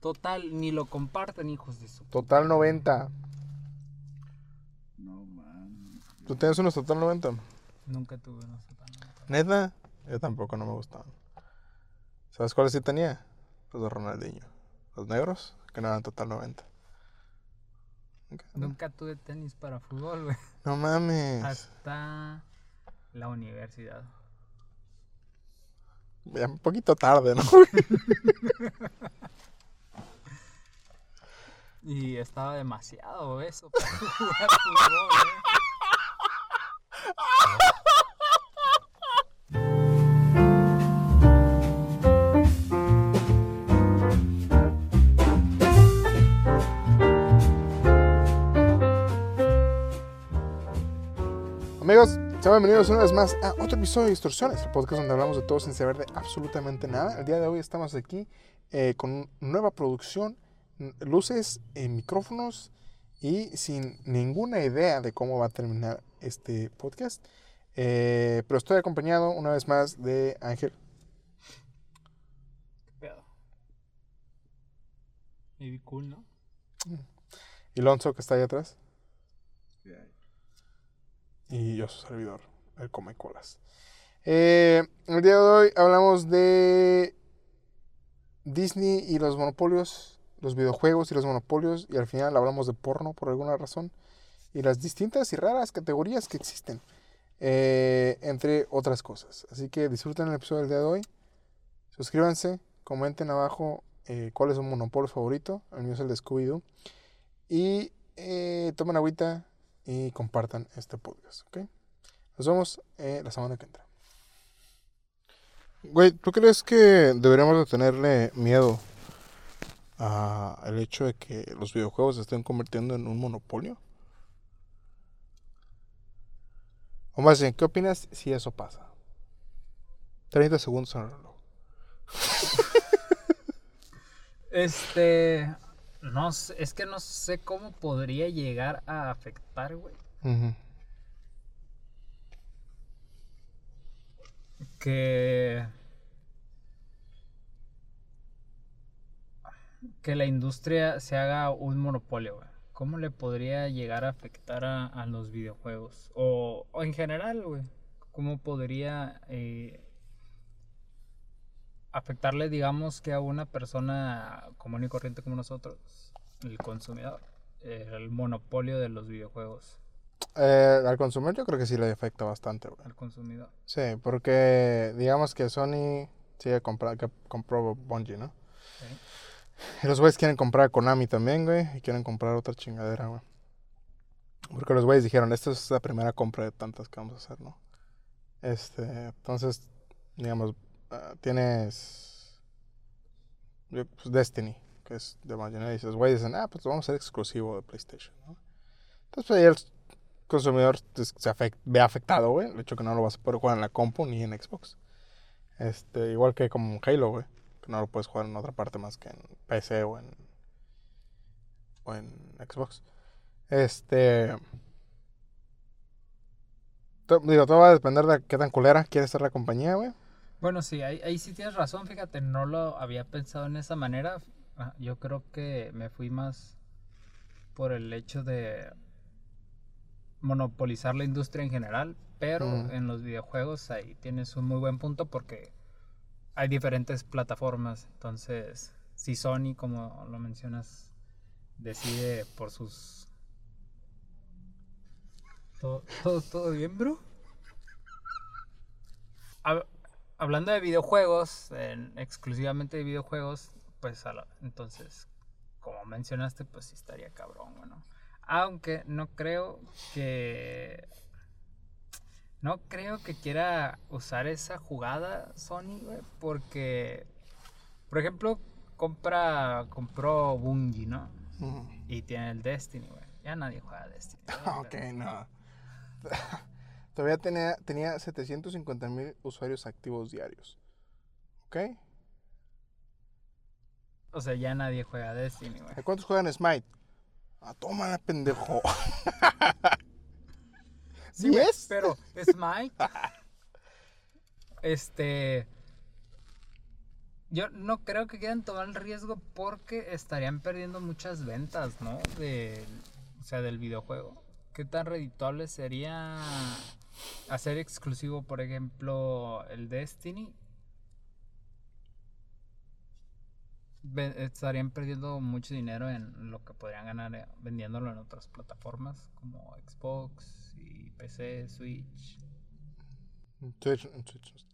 Total, ni lo comparten, hijos de su. Total 90. No, man. ¿Tú tienes unos Total 90? Nunca tuve unos Total. ¿Neta? Yo tampoco, no me gustaban. ¿Sabes cuáles sí tenía? Los de Ronaldinho. Los negros, que no eran Total 90. Ok. Nunca tuve tenis para fútbol, güey. No mames. Hasta la universidad. Ya un poquito tarde, ¿no? Y estaba demasiado eso para jugar fútbol, ¿eh? Amigos, sean bienvenidos una vez más a otro episodio de Distorsiones, el podcast donde hablamos de todo sin saber de absolutamente nada. El día de hoy estamos aquí eh, con nueva producción, luces, eh, micrófonos y sin ninguna idea de cómo va a terminar este podcast. Eh, pero estoy acompañado una vez más de Ángel. ¿Qué pedo? Maybe cool, ¿no? y Lonzo, que está ahí atrás. Y yo su servidor, el Come Colas. Eh, el día de hoy hablamos de Disney y los monopolios, los videojuegos y los monopolios, y al final hablamos de porno por alguna razón, y las distintas y raras categorías que existen, eh, entre otras cosas. Así que disfruten el episodio del día de hoy, suscríbanse, comenten abajo eh, cuál es su monopolio favorito, el mío es el de Scooby-Doo, y eh, tomen agüita y compartan este podcast, ¿ok? Nos vemos eh, la semana que entra. Güey, ¿tú crees que deberíamos de tenerle miedo al hecho de que los videojuegos se estén convirtiendo en un monopolio? O más bien, ¿qué opinas si eso pasa? 30 segundos en el reloj. Este. No sé, es que no sé cómo podría llegar a afectar, güey. Que. Que la industria se haga un monopolio, güey. ¿Cómo le podría llegar a afectar a, a los videojuegos? O, o en general, güey. ¿Cómo podría eh, afectarle, digamos, que a una persona común y corriente como nosotros, el consumidor, eh, el monopolio de los videojuegos Eh, al consumidor yo creo que sí le afecta bastante, güey. al consumidor? Sí, porque digamos que Sony sigue comprando, que compró Bungie, ¿no? ¿sí? Y los güeyes quieren comprar Konami también, güey. Y quieren comprar otra chingadera, güey. Porque los güeyes dijeron, esta es la primera compra de tantas que vamos a hacer, ¿no? Este, entonces, digamos, ah, tienes pues, Destiny, que es de ¿no? Y dices, güey, dicen, ah, pues vamos a hacer exclusivo de PlayStation, ¿no? Entonces, pues el consumidor se afect- ve afectado, güey. El hecho que no lo vas a poder jugar en la compu ni en Xbox. Este, igual que como Halo, güey. Que no lo puedes jugar en otra parte más que en PC o en, o en Xbox. Este. Digo, todo va a depender de qué tan culera quiere ser la compañía, güey. Bueno, sí, ahí, ahí sí tienes razón, fíjate, no lo había pensado en esa manera. Ah, Yo creo que me fui más por el hecho de monopolizar la industria en general, pero Mm. en los videojuegos ahí tienes un muy buen punto porque hay diferentes plataformas. Entonces, si Sony, como lo mencionas, decide por sus... ¿Todo, todo, todo bien, bro? Hab- hablando de videojuegos, en- exclusivamente de videojuegos, pues a la- entonces, como mencionaste, pues sí estaría cabrón, bueno. Aunque no creo que... No creo que quiera usar esa jugada Sony, güey, porque, por ejemplo, compra, compró Bungie, ¿no? Y tiene el Destiny, güey. Ya nadie juega Destiny. ok, pero- no. Todavía tenía, tenía 750 mil usuarios activos diarios. ¿Ok? O sea, ya nadie juega Destiny, güey. ¿Cuántos juegan Smite? Ah, toma pendejo. Sí, pero Smite. este. Yo no creo que quieran tomar el riesgo porque estarían perdiendo muchas ventas, ¿no? De, o sea, del videojuego. ¿Qué tan redituable sería hacer exclusivo, por ejemplo, el Destiny? Estarían perdiendo mucho dinero en lo que podrían ganar eh, vendiéndolo en otras plataformas como Xbox y PC, Switch. Twitch, Twitch no está.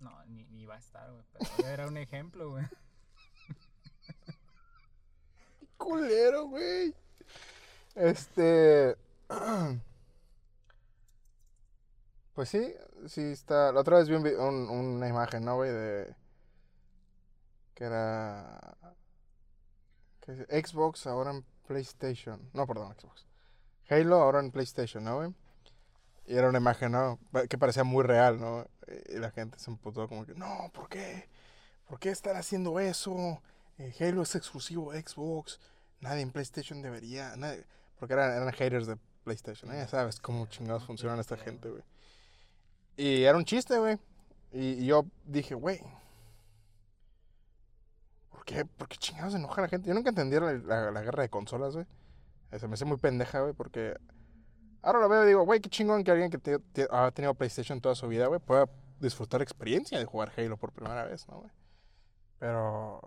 No, ni, ni va a estar, güey. Pero era un ejemplo, güey. culero, güey. Este. Pues sí, sí está. La otra vez vi un una imagen, ¿no, güey? De. Que era. ¿qué dice? Xbox ahora en PlayStation. No, perdón, Xbox. Halo ahora en PlayStation, ¿no, güey? Y era una imagen, ¿no? Que parecía muy real, ¿no? Y la gente se emputó como que, no, ¿por qué? ¿Por qué están haciendo eso? Eh, Halo es exclusivo Xbox. Nadie en PlayStation debería. nadie- Porque eran, eran haters de PlayStation. Ya sabes cómo chingados funcionan esta gente, güey. Y era un chiste, güey. Y, yo dije, güey. ¿Por qué? ¿Por qué chingados enoja la gente? Yo nunca entendí la, la- la guerra de consolas, güey. Se me hace muy pendeja, güey, porque. Ahora lo veo y digo, güey, qué chingón que alguien que ha tenido PlayStation toda su vida, güey, pueda disfrutar experiencia de jugar Halo por primera vez, ¿no, güey? Pero.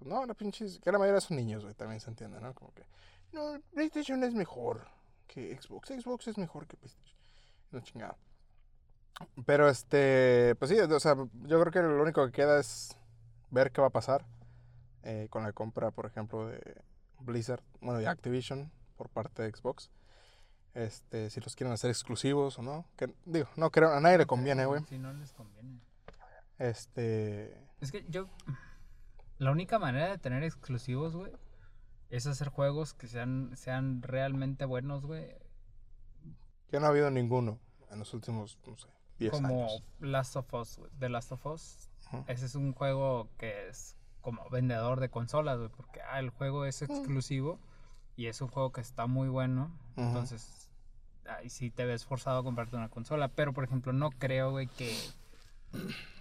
No, la pinches. Que la mayoría son niños, güey, también se entiende, ¿no? Como que. No, PlayStation es mejor que Xbox. Xbox es mejor que PlayStation. No chingada. Pero este. Pues sí, o sea, yo creo que lo único que queda es ver qué va a pasar eh, con la compra, por ejemplo, de Blizzard, bueno, de Activision por parte de Xbox. Este, si los quieren hacer exclusivos o no. Que, digo, no creo, a nadie le conviene, güey. Si no les conviene. Este. Es que yo. La única manera de tener exclusivos, güey, es hacer juegos que sean, sean realmente buenos, güey. Que no ha habido ninguno en los últimos, no sé, 10 Como años. Last of Us, güey. The Last of Us. Ujú. Ese es un juego que es como vendedor de consolas, güey. Porque ah, el juego es exclusivo y es un juego que está muy bueno. Entonces, ahí sí te ves forzado a comprarte una consola. Pero, por ejemplo, no creo, güey, que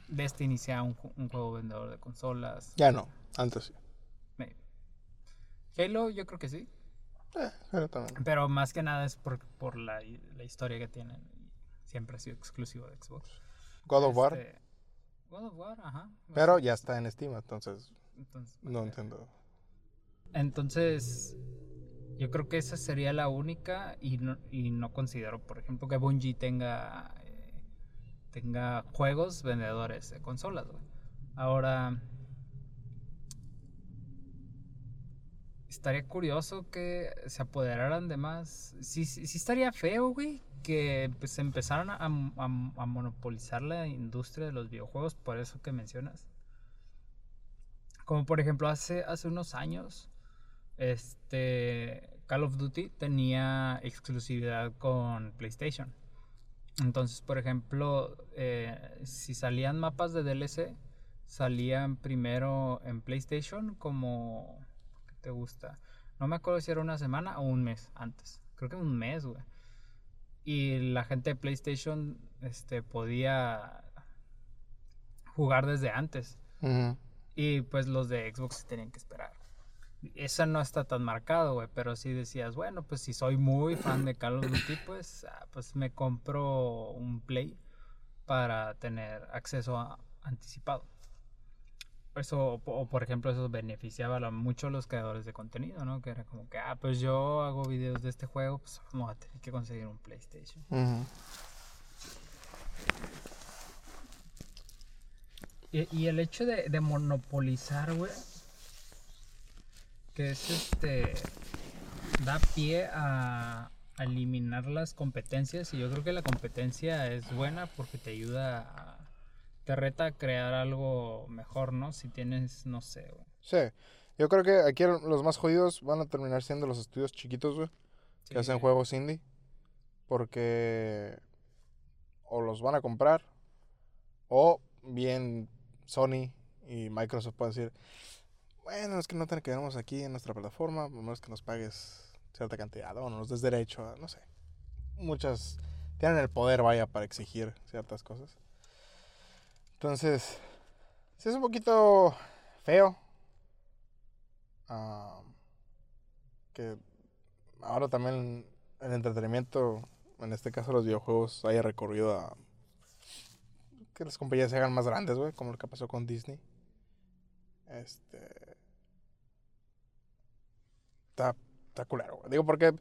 Destiny sea un, ju- un juego vendedor de consolas. Ya no, antes sí. Maybe. Halo, yo creo que sí. Eh, pero también. Pero más que nada es por, por la, la historia que tienen. Siempre ha sido exclusivo de Xbox. God of War, Este, God of War, ajá. pero ya está en Steam, entonces Entonces, no ok. entiendo. Entonces, yo creo que esa sería la única y no, y no considero, por ejemplo, que Bungie tenga, eh, tenga juegos vendedores de consolas. güey. Ahora, estaría curioso que se apoderaran de más. Sí, sí, estaría feo, güey, que pues, empezaran a, a- a monopolizar la industria de los videojuegos, por eso que mencionas. Como por ejemplo, hace, hace unos años, este Call of Duty tenía exclusividad con PlayStation. Entonces, por ejemplo, eh, si salían mapas de DLC, salían primero en PlayStation como... ¿Qué te gusta? No me acuerdo si era una semana o un mes antes. Creo que un mes, güey. Y la gente de PlayStation este, podía jugar desde antes. Y pues los de Xbox tenían que esperar. Esa no está tan marcado, güey, pero sí decías, bueno, pues si soy muy fan de Call of Duty, pues, ah, pues me compro un Play para tener acceso a- anticipado. Eso, o, por ejemplo, eso beneficiaba mucho a los creadores de contenido, ¿no? Que era como que, ah, pues yo hago videos de este juego, pues vamos a tener que conseguir un PlayStation. Y el hecho de, de monopolizar, güey, que es este, da pie a, a eliminar las competencias y yo creo que la competencia es buena porque te ayuda a, te reta a crear algo mejor, ¿no? Si tienes, no sé, güey. Sí, yo creo que aquí los más jodidos van a terminar siendo los estudios chiquitos, güey, que hacen juegos indie. Porque o los van a comprar o bien Sony y Microsoft pueden decir, bueno, es que no te quedamos aquí en nuestra plataforma, a menos que nos pagues cierta cantidad o nos des derecho no sé. Muchas tienen el poder, vaya, para exigir ciertas cosas. Entonces, Sí, es un poquito feo. Ah, que ahora también el entretenimiento, en este caso los videojuegos, haya recorrido a que las compañías se hagan más grandes, güey, como lo que pasó con Disney. Este. Está, está güey. Digo, porque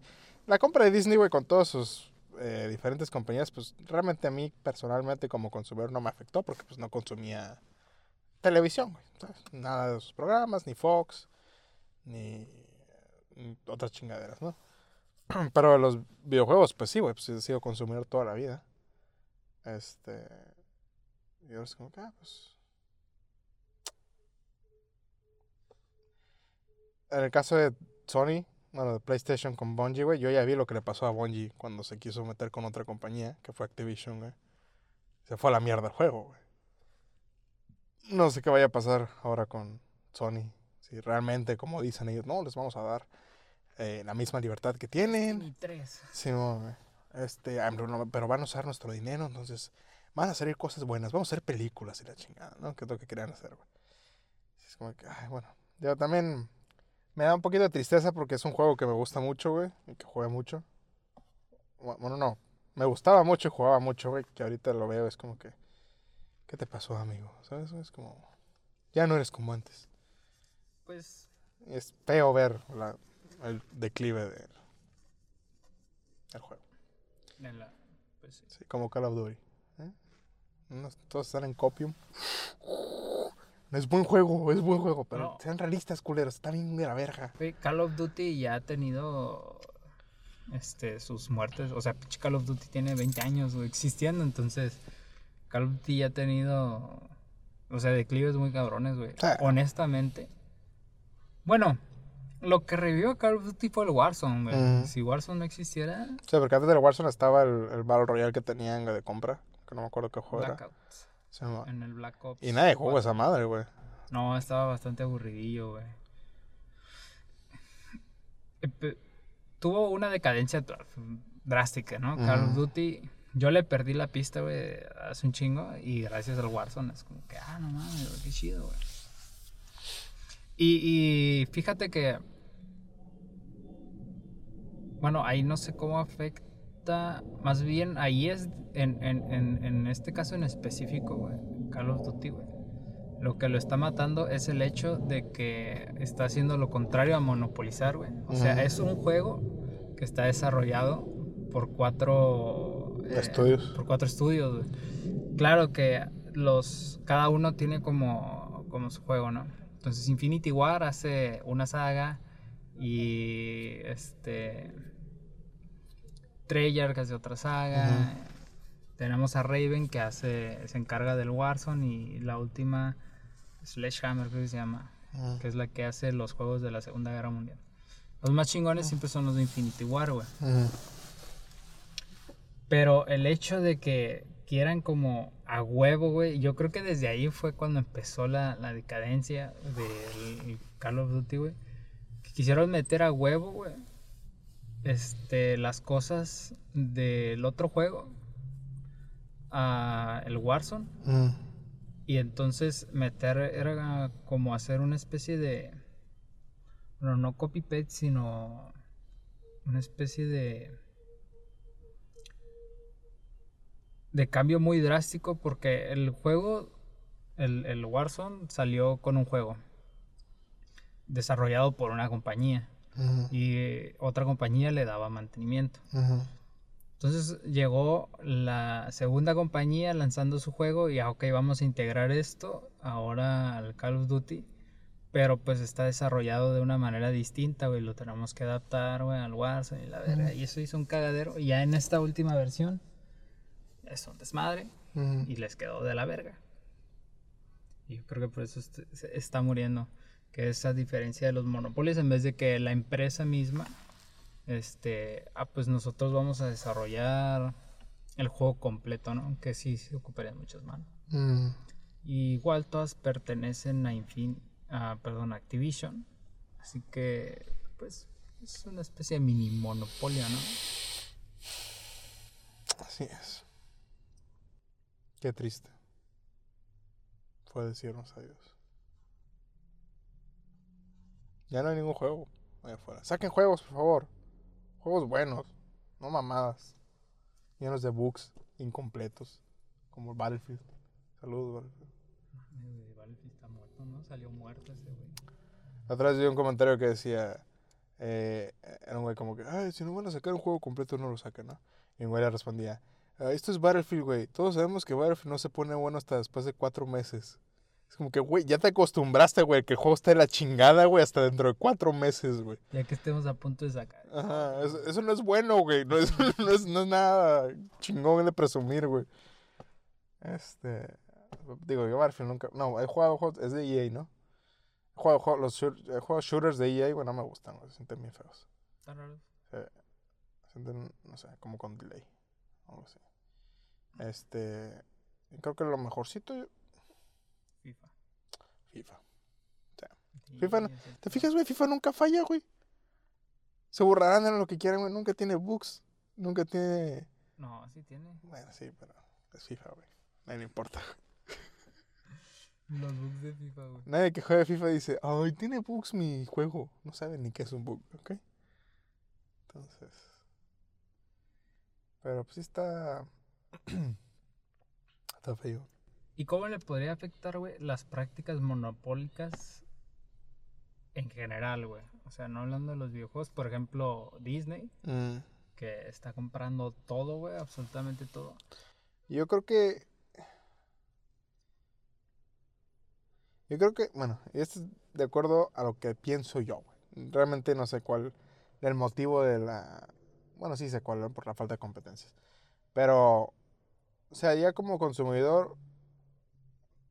la compra de Disney, güey, con todas sus eh, diferentes compañías, pues realmente a mí personalmente como consumidor no me afectó porque pues no consumía televisión, güey. Nada de sus programas, ni Fox, ni, ni otras chingaderas, ¿no? Pero los videojuegos, pues sí, güey, pues he sido consumidor toda la vida. Este. Y ahora es como que, ah, pues. En el caso de Sony, bueno, de PlayStation con Bungie, güey, yo ya vi lo que le pasó a Bungie cuando se quiso meter con otra compañía, que fue Activision, güey. Se fue a la mierda el juego, güey. No sé qué vaya a pasar ahora con Sony. Si realmente, como dicen ellos, no, les vamos a dar eh, la misma libertad que tienen. Y tres. Sí, güey. Este, ah, pero van a usar nuestro dinero, entonces van a salir cosas buenas, vamos a hacer películas y la chingada, ¿no? Que es lo que querían hacer, güey. Es como que, ay, bueno. Yo también me da un poquito de tristeza porque es un juego que me gusta mucho, güey, y que jugué mucho. Bu- Bueno, no, me gustaba mucho y jugaba mucho, güey, que ahorita lo veo, es como que, ¿qué te pasó, amigo? ¿Sabes? Es como, ya no eres como antes. Pues es feo ver la- el declive del el juego. en la. Pues sí. Sí, como Call of Duty. ¿eh? Todos están en copium. Es buen juego, es buen juego, pero No. sean realistas, culeros. Está bien de la verga. Call of Duty ya ha tenido este sus muertes. O sea, Call of Duty tiene 20 años güey, existiendo, entonces Call of Duty ya ha tenido o sea, declives muy cabrones, güey. Sí. Honestamente. Bueno, lo que revivió a Call of Duty fue el Warzone, güey. Si Warzone no existiera, Sí, porque antes del Warzone estaba el, el Battle Royale que tenían de compra. Que no me acuerdo qué juego era. Blackout. Se En el Black Ops. Y nadie jugó 4. esa madre, güey. No, estaba bastante aburridillo, güey. Eh, Tuvo una decadencia dr- drástica, ¿no? Call of. Duty, yo le perdí la pista, güey, hace un chingo y gracias al Warzone es como que, ah, no mames, qué chido, güey. Y, y fíjate que, bueno, ahí no sé cómo afecta, más bien ahí es, en, en, en, en este caso en específico, güey, Call of Duty, güey. Lo que lo está matando es el hecho de que está haciendo lo contrario a monopolizar, güey. O sea, es un juego que está desarrollado por cuatro eh, Estudios. Por cuatro estudios, güey. Claro que los cada uno tiene como, como su juego, ¿no? Entonces Infinity War hace una saga y este Treyarch hace otra saga. Tenemos a Raven que hace se encarga del Warzone y la última Sledgehammer creo que se llama, Ujú. que es la que hace los juegos de la Segunda Guerra Mundial. Los más chingones siempre son los de Infinity War, güey. Pero el hecho de que quieran como a huevo, güey, yo creo que desde ahí fue cuando empezó la, la decadencia del Call of Duty, güey. Que quisieron meter a huevo, güey, este, las cosas del otro juego a el Warzone. Ujú. Y entonces meter era como hacer una especie de. Bueno, no copy-paste, sino una especie de. de cambio muy drástico porque el juego, el, el Warzone salió con un juego desarrollado por una compañía Y eh, otra compañía le daba mantenimiento. Entonces llegó la segunda compañía lanzando su juego y ah, ok, vamos a integrar esto ahora al Call of Duty, pero pues está desarrollado de una manera distinta, güey, lo tenemos que adaptar, güey, al Warzone y la verga, y eso hizo un cagadero, y ya en esta última versión es un desmadre Ujú. y les quedó de la verga. Y yo creo que por eso est- se está muriendo, que esa diferencia de los monopolios, en vez de que la empresa misma, este, ah, pues nosotros vamos a desarrollar el juego completo, ¿no? Que sí se ocuparía de muchas manos. Ujú. Y igual todas pertenecen a Infin, a, perdón, a Activision, así que, pues, es una especie de mini monopolio, ¿no? Así es. Qué triste. fue decirnos adiós. Ya no hay ningún juego allá afuera. Saquen juegos, por favor. Juegos buenos, no mamadas. Llenos de bugs incompletos, como Battlefield. Saludos, Battlefield. Güey, Battlefield está muerto, ¿no? Salió muerto ese güey. Vez vi un comentario que decía, eh, era un güey como que, ay, si no van a sacar un juego completo, no lo saquen, ¿no? Y un güey le respondía, "Ah, esto es Battlefield, güey. Todos sabemos que Battlefield no se pone bueno hasta después de cuatro meses. Es como que, güey, ya te acostumbraste, güey, que el juego está de la chingada, güey, hasta dentro de cuatro meses, güey. Ya que estemos a punto de sacar. Ajá, eso, eso no es bueno, güey. No es, no, es, no es nada chingón de presumir, güey. Este. Digo, yo Battlefield nunca. No, he jugado juegos. Es de EA, ¿no? He jugado, juegos- los he jugado shooters de EA, güey, no me gustan, güey. Se sienten bien feos. Está raro. Se sienten, no sé, como con delay. Algo así. Este. Creo que lo mejorcito. FIFA. Sí, FIFA no- ¿Te fijas, güey? FIFA nunca falla, güey. Se burlarán de lo que quieran, güey. Nunca tiene bugs. Nunca tiene. No, sí tiene. Bueno, sí, pero es FIFA, güey. Nadie le importa. Los bugs de FIFA, güey. Nadie que juegue FIFA dice, ay, tiene bugs mi juego. No saben ni qué es un bug, ¿ok? Entonces. Pero pues sí está. está feo. ¿Y cómo le podría afectar, güey, las prácticas monopólicas en general, güey? O sea, no hablando de los videojuegos, por ejemplo, Disney, Mm, que está comprando todo, güey, absolutamente todo. Yo creo que. Yo creo que, bueno, esto es de acuerdo a lo que pienso yo, güey. Realmente no sé cuál el motivo de la. Bueno, sí sé cuál, por la falta de competencias. Pero, o sea, ya como consumidor,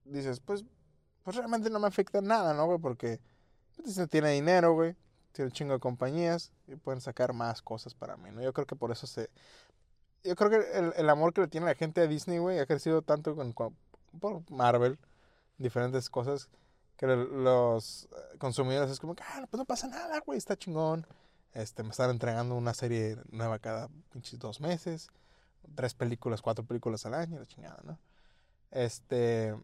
dices, pues, pues realmente no me afecta nada, ¿no, güey? Porque pues, Disney tiene dinero, güey. Tiene un chingo de compañías y pueden sacar más cosas para mí, ¿no? Yo creo que por eso se, yo creo que el, el amor que le tiene la gente a Disney, güey, ha crecido tanto con, por Marvel, diferentes cosas, que los eh, consumidores es como ah, pues no pasa nada, güey, está chingón. Este, me están entregando una serie nueva cada pinches dos meses, tres películas, cuatro películas al año, la chingada, ¿no? Este,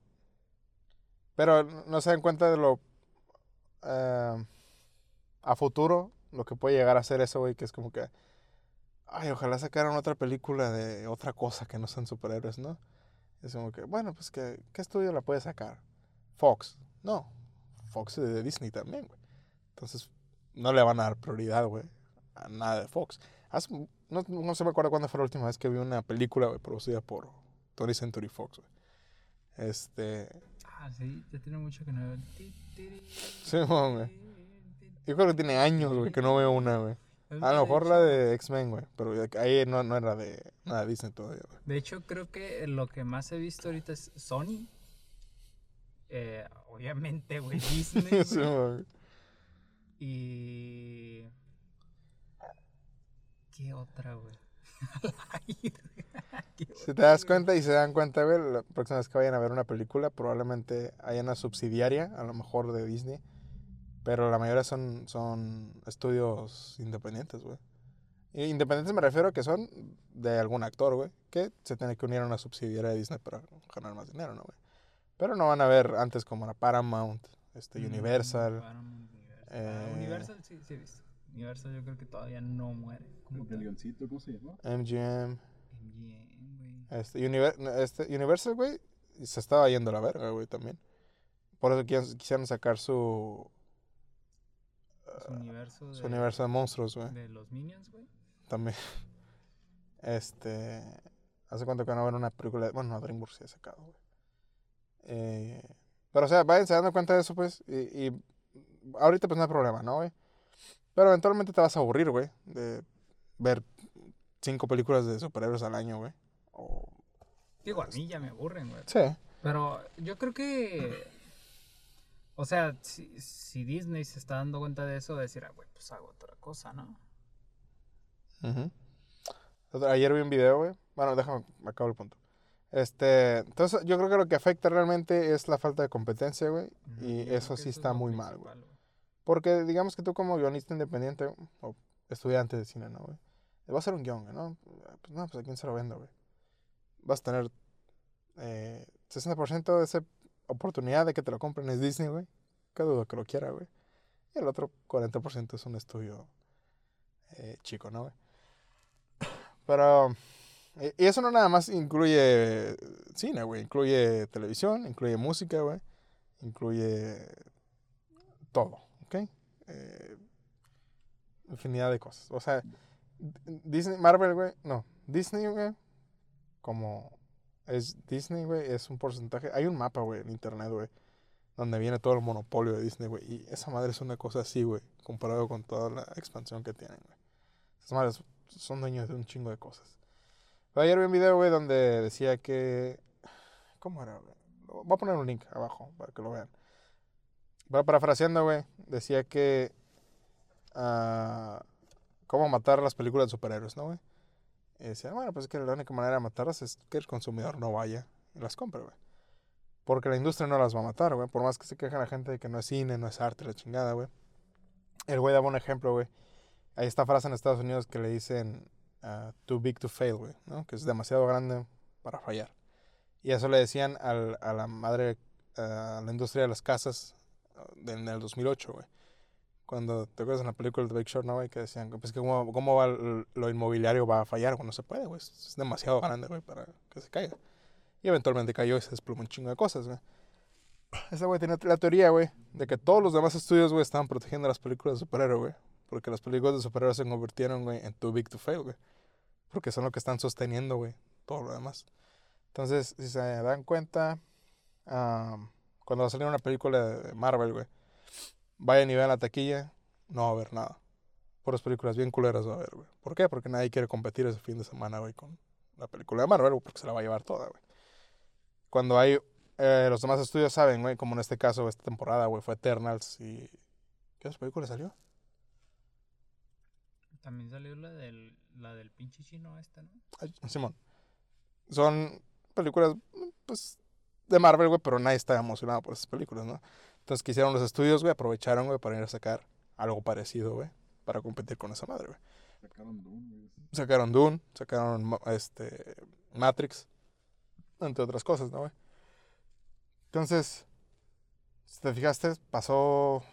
pero no se dan cuenta de lo, eh, a futuro, lo que puede llegar a ser eso, güey, que es como que, Ay, ojalá sacaran otra película de otra cosa que no sean superhéroes, ¿no? Es como que, bueno, pues que, ¿qué estudio la puede sacar? Fox. No, Fox es de Disney también, güey. Entonces, no le van a dar prioridad, güey, a nada de Fox. No, no se me acuerdo cuándo fue la última vez que vi una película, güey, producida por Tony Century Fox, güey. Este, Ah, sí, ya tiene mucho que no veo. sí, güey. Yo creo que tiene años, güey, que no veo una, güey. A lo mejor la de X-Men, güey, pero ahí no, no era de nada Disney todavía, güey. De hecho, creo que lo que más he visto ahorita es Sony. Eh, obviamente, güey, Disney. Sí, güey. y. ¿Qué otra, güey? ¿Qué Si te das cuenta y se dan cuenta, güey, la próxima vez que vayan a ver una película, probablemente haya una subsidiaria, a lo mejor de Disney, pero la mayoría son, son estudios independientes, güey. Independientes me refiero a que son de algún actor, güey, que se tiene que unir a una subsidiaria de Disney para ganar más dinero, ¿no, güey? Pero no van a ver antes como la Paramount, este, Mm, Universal. Paramount, Universal. Ah, eh, Universal sí, sí he visto. Universal yo creo que todavía no muere. Como El leoncito, ¿cómo se llama? MGM, MGM, güey. este, Univer- este, Universal, güey, se estaba yendo a la verga, güey, también. Por eso quisieron, quisieron sacar su, Su universo de, su universo de monstruos, güey, de los Minions, güey. también. Este, hace cuánto que no ver una película, de- bueno, no, DreamWorks sí ha sacado, güey. Eh, pero, o sea, váyanse dando cuenta de eso, pues, y, y ahorita pues no hay problema, ¿no, güey? Pero eventualmente te vas a aburrir, güey, de ver cinco películas de superhéroes al año, güey. O... Digo, a mí ya me aburren, güey. Sí. Pero yo creo que. O sea, si, si Disney se está dando cuenta de eso, decir, ah, güey, pues hago otra cosa, ¿no? Otra- Ayer vi un video, güey. Bueno, déjame, acabo el punto. Este, entonces yo creo que lo que afecta realmente es la falta de competencia, güey. Y yo eso sí es está muy mal, güey. Porque digamos que tú como guionista independiente o estudiante de cine, ¿no, güey? Vas a hacer un güey, ¿no? Pues no, pues a quién se lo vendo, güey. Vas a tener eh, 60% de ese oportunidad de que te lo compren es Disney, güey. Qué dudo que lo quiera, güey. Y el otro 40% es un estudio eh, chico, ¿no, güey? Pero... Y eso no nada más incluye cine, güey. Incluye televisión, incluye música, güey. Incluye todo, ¿ok? Eh, infinidad de cosas. O sea, Disney, Marvel, güey, no. Disney, güey, como es Disney, güey, es un porcentaje. Hay un mapa, güey, en internet, güey, donde viene todo el monopolio de Disney, güey. Y esa madre es una cosa así, güey, comparado con toda la expansión que tienen, güey. Esas madres son dueños de un chingo de cosas. Ayer vi un video, güey, donde decía que. ¿Cómo era, güey? Voy a poner un link abajo para que lo vean. Pero parafraseando, güey, decía que. ah, ¿Cómo matar las películas de superhéroes, no, güey? Y decía, bueno, pues es que la única manera de matarlas es que el consumidor no vaya y las compre, güey. Porque la industria no las va a matar, güey. Por más que se queje la gente de que no es cine, no es arte, la chingada, güey. El güey daba un ejemplo, güey. Hay esta frase en Estados Unidos que le dicen ah, too big to fail, güey, ¿no? Que es demasiado grande para fallar. Y eso le decían al- a la madre, a la industria de las casas en el 2008, güey. Cuando te acuerdas en la película de Big Short, ¿no, güey? Que decían, pues cómo, cómo va lo inmobiliario va a fallar, no se puede, güey. Es, demasiado grande, güey, para que se caiga. Y eventualmente cayó y se desplomó un chingo de cosas, güey. Ese güey tenía la teoría, güey, de que todos los demás estudios, güey, estaban protegiendo las películas de superhéroes, güey. Porque las películas de superhéroes se convirtieron, güey, en too big to fail, güey. Porque son lo que están sosteniendo, güey, todo lo demás. Entonces, si se dan cuenta, am, cuando va a salir una película de Marvel, güey, vayan y vean la taquilla, no va a haber nada. Puras películas bien culeras va a haber, güey. ¿Por qué? Porque nadie quiere competir ese fin de semana, güey, con la película de Marvel, güey, porque se la va a llevar toda, güey. Cuando hay, eh, los demás estudios saben, güey, como en este caso, esta temporada, güey, fue Eternals y... ¿Qué otra película salió? También salió la del, la del pinche chino esta, ¿no? Ay, Simón. Son películas, pues, de Marvel, güey, pero nadie está emocionado por esas películas, ¿no? Entonces, que hicieron los estudios, güey, aprovecharon, güey, para ir a sacar algo parecido, güey, para competir con esa madre, güey. Sacaron Doom, güey. Sacaron Dune, sacaron este, Matrix, entre otras cosas, ¿no, güey? Entonces, si te fijaste, pasó,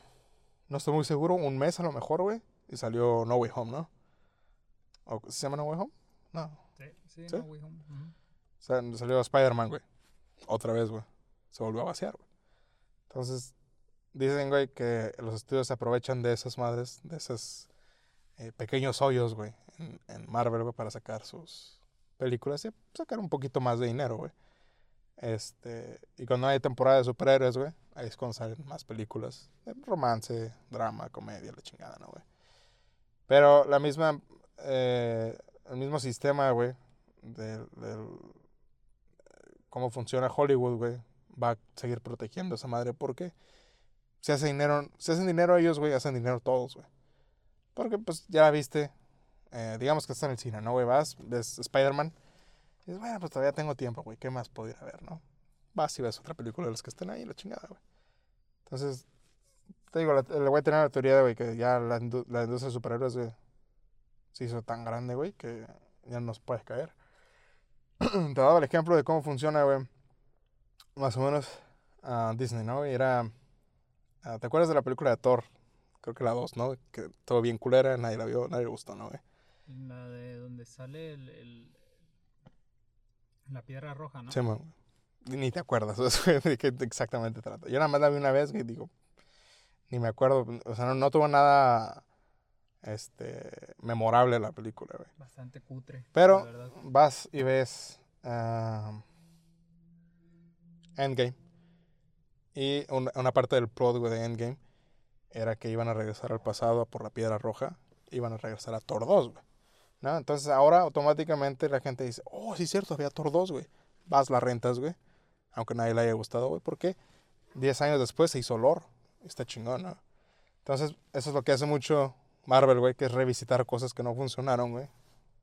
no estoy muy seguro, un mes a lo mejor, güey, y salió No Way Home, ¿no? ¿O ¿Se llama No Way Home? No. Sí, sí, ¿Sí? no, güey, ujú. O sea, salió Spider-Man, güey. Otra vez, güey. Se volvió a vaciar, güey. Entonces, dicen, güey, que los estudios se aprovechan de esas madres, de esos eh, pequeños hoyos, güey, en, Marvel, güey, para sacar sus películas y sacar un poquito más de dinero, güey. Este, y cuando hay temporada de superhéroes, güey, ahí es cuando salen más películas romance, drama, comedia, la chingada, ¿no, güey? Pero la misma, eh, el mismo sistema, güey, del cómo funciona Hollywood, güey, va a seguir protegiendo esa madre porque si hace dinero, si hacen dinero ellos, güey, hacen dinero todos, güey. Porque pues ya viste, eh, digamos que está en el cine, ¿no, güey? Vas, ves Spider-Man y dices, bueno, pues todavía tengo tiempo, güey, ¿qué más puedo ir a ver, no? Vas y ves otra película de las que estén ahí, la chingada, güey. Entonces, te digo, la- le voy a tener la teoría, güey, que ya la, la industria de superhéroes, güey, se hizo tan grande, güey, que ya no nos puede caer. te daba el ejemplo de cómo funciona, güey. Más o menos Disney, ¿no? Y era. ah, ¿Te acuerdas de la película de Thor? Creo que la 2, ¿no? Que todo bien culera, nadie la vio, nadie le gustó, ¿no, güey? La de donde sale el, el- la piedra roja, ¿no? Sí, man. Ni te acuerdas güey, de qué exactamente trata. Yo nada más la vi una vez, güey, digo. Ni me acuerdo. O sea, no, no tuvo nada. Este. Memorable la película, güey. Bastante cutre. Pero vas y ves ah, Endgame. Y una, una parte del plot güey, de Endgame era que iban a regresar al pasado por la piedra roja. Iban a regresar a Thor 2, güey. ¿No? Entonces ahora automáticamente la gente dice, oh, sí es cierto, había Thor 2, güey. Vas, la rentas, güey. Aunque nadie le haya gustado, güey. ¿Por qué? Diez años después se hizo lore. Está chingón, ¿no? Entonces, eso es lo que hace mucho Marvel, güey, que es revisitar cosas que no funcionaron, güey,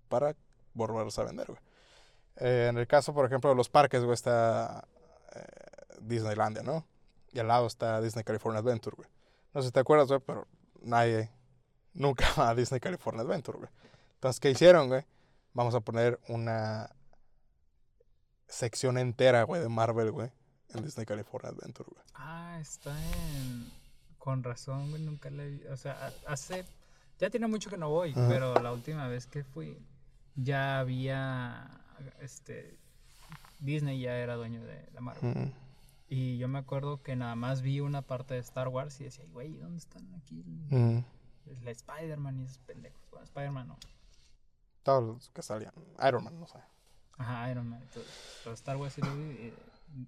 para volverlos a vender, güey. Eh, en el caso, por ejemplo, de los parques, güey, está eh, Disneylandia, ¿no? Y al lado está Disney California Adventure, güey. No sé si te acuerdas, güey, pero nadie nunca va a Disney California Adventure, güey. Entonces, ¿qué hicieron, güey? Vamos a poner una sección entera, güey, de Marvel, güey, en Disney California Adventure, güey. Ah, está en. Con razón, güey, nunca la vi. O sea, ha- hace. Ya tiene mucho que no voy, Ajá. pero la última vez que fui, ya había. Este. Disney ya era dueño de la marca. Mm. Y yo me acuerdo que nada más vi una parte de Star Wars y decía, güey, ¿dónde están aquí? La Spider-Man y esos pendejos. Bueno, Spider-Man no. Todos los que salían. Iron Man, no sé. Ajá, Iron Man. Pero Star Wars sí lo vi. y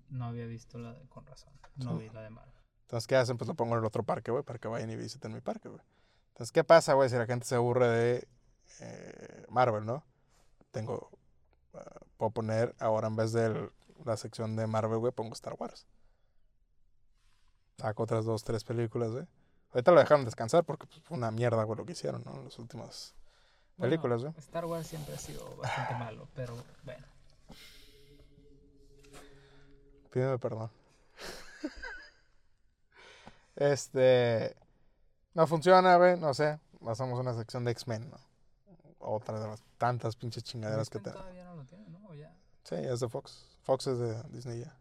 no había visto la de con razón. No Sí. vi la de Marvel. Entonces, ¿qué hacen? Pues lo pongo en el otro parque, güey, para que vayan y visiten mi parque, güey. Entonces, ¿qué pasa, güey, si la gente se aburre de eh, Marvel, no? Tengo. ah, puedo poner ahora en vez de la sección de Marvel, güey, pongo Star Wars. Saco otras dos, tres películas, güey. Ahorita lo dejaron descansar porque pues, fue una mierda, güey, lo que hicieron, ¿no? En las últimas Bueno, películas, güey. Star Wars siempre ha sido bastante malo, pero bueno. Pídeme perdón. este. No funciona, güey. No sé. Hacemos una sección de X-Men, ¿no? Otra de las tantas pinches chingaderas que tenemos. todavía no lo tiene, ¿no? O ya. Sí, es de Fox. Fox es de Disney ya.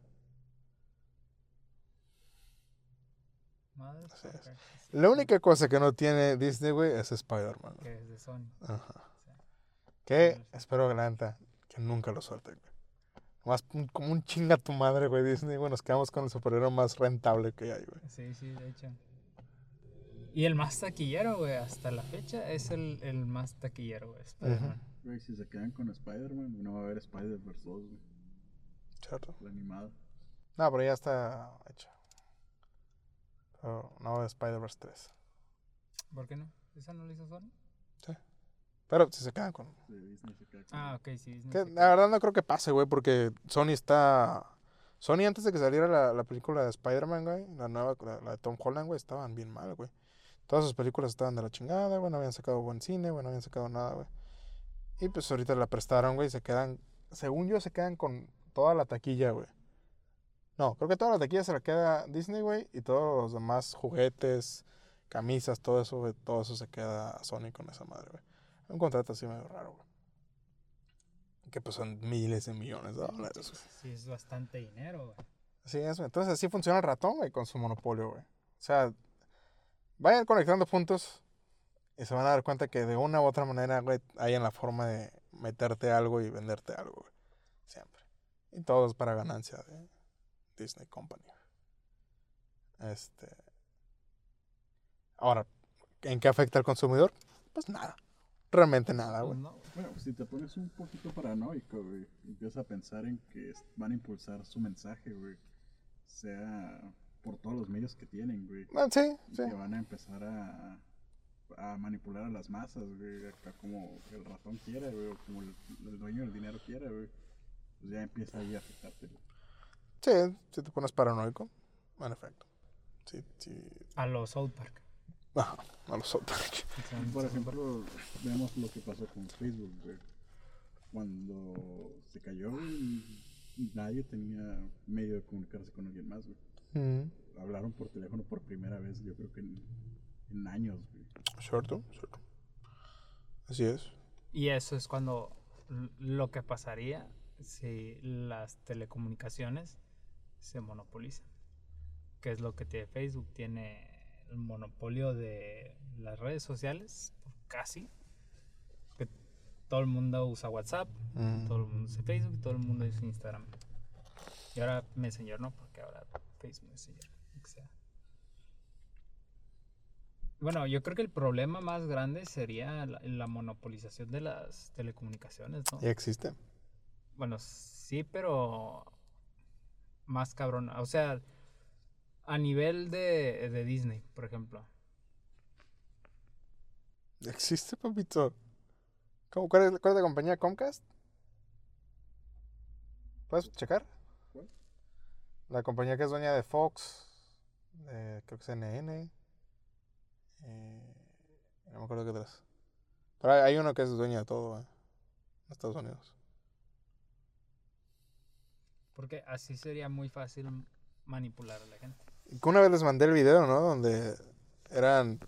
Madre Así es. La única cosa que no tiene Disney, güey, es Spider-Man. Que es de Sony. Ajá. Que espero que la neta, que nunca lo suelten, güey. Más como un chinga tu madre, güey, Disney, güey. Nos quedamos con el superhéroe más rentable que hay, güey. Sí, sí, de hecho. Y el más taquillero, güey, hasta la fecha es el, el más taquillero, güey. Spider-Man. Güey, si se quedan con Spider-Man, no va a haber Spider-Verse 2, güey. ¿Cierto? La animada. No, pero ya está hecho. Pero no, Spider-Verse 3. ¿Por qué no? ¿Esa no la hizo Sony? Pero si se quedan con... De Disney se queda con. Ah, ok, sí. Disney Que se la verdad no creo que pase, güey, porque Sony está... Sony antes de que saliera la, la película de Spider-Man, güey, la nueva, la, la de Tom Holland, güey, estaban bien mal, güey. Todas sus películas estaban de la chingada, güey, no habían sacado buen cine, güey, no habían sacado nada, güey. Y pues ahorita la prestaron, güey, y se quedan, según yo, se quedan con toda la taquilla, güey. No, creo que toda la taquilla se la queda Disney, güey, y todos los demás juguetes, camisas, todo eso, güey, todo eso se queda Sony con esa madre, güey. Un contrato así medio raro, güey. Que pues son miles de millones de dólares, güey. Sí, es bastante dinero, güey. Así es, güey. Entonces así funciona el ratón, güey, con su monopolio, güey. O sea, vayan conectando puntos y se van a dar cuenta que de una u otra manera, güey, hay en la forma de meterte algo y venderte algo. Siempre. Y todo es para ganancia de Disney Company. Este. Ahora, ¿en qué afecta al consumidor? Pues nada. Realmente nada, Pues güey. no, güey. Bueno, si te pones un poquito paranoico, güey, empiezas a pensar en que van a impulsar su mensaje, güey. Sea por todos los medios que tienen, güey. Ah, sí, Y sí. que van a empezar a, a manipular a las masas, güey. Acá como el ratón quiere, güey. O como el, el dueño del dinero quiere, güey. Pues ya empieza ahí a afectarte. güey. Sí, si te pones paranoico, en efecto. Sí, sí. A los South Park. Ajá, no lo soporto. O sea, Y por South ejemplo, vemos lo que pasó con Facebook, güey. Cuando se cayó, güey, nadie tenía medio de comunicarse con alguien más, güey. Mm. Hablaron por teléfono por primera vez, yo creo que en, en años, güey. Cierto, cierto. Así es. Y eso es cuando lo que pasaría si las telecomunicaciones se monopolizan. Que es lo que tiene Facebook, tiene el monopolio de las redes sociales, casi. Que todo el mundo usa WhatsApp, Mm. todo el mundo usa Facebook, todo el mundo usa Instagram. Y ahora Messenger no, porque ahora Facebook Messenger, sea. Bueno, yo creo que el problema más grande sería la, la monopolización de las telecomunicaciones, ¿no? Ya existe. Bueno, sí, pero más cabrón. O sea, a nivel de, de Disney, por ejemplo. Existe, papito. ¿Cómo, cuál, es, ¿Cuál es la compañía? ¿Comcast? ¿Puedes checar? La compañía que es dueña de Fox, de, creo que CNN. eh, no me acuerdo qué otras. Pero hay, hay uno que es dueño de todo, eh, en Estados Unidos. Porque así sería muy fácil manipular a la gente. Una vez les mandé el video, ¿no? Donde eran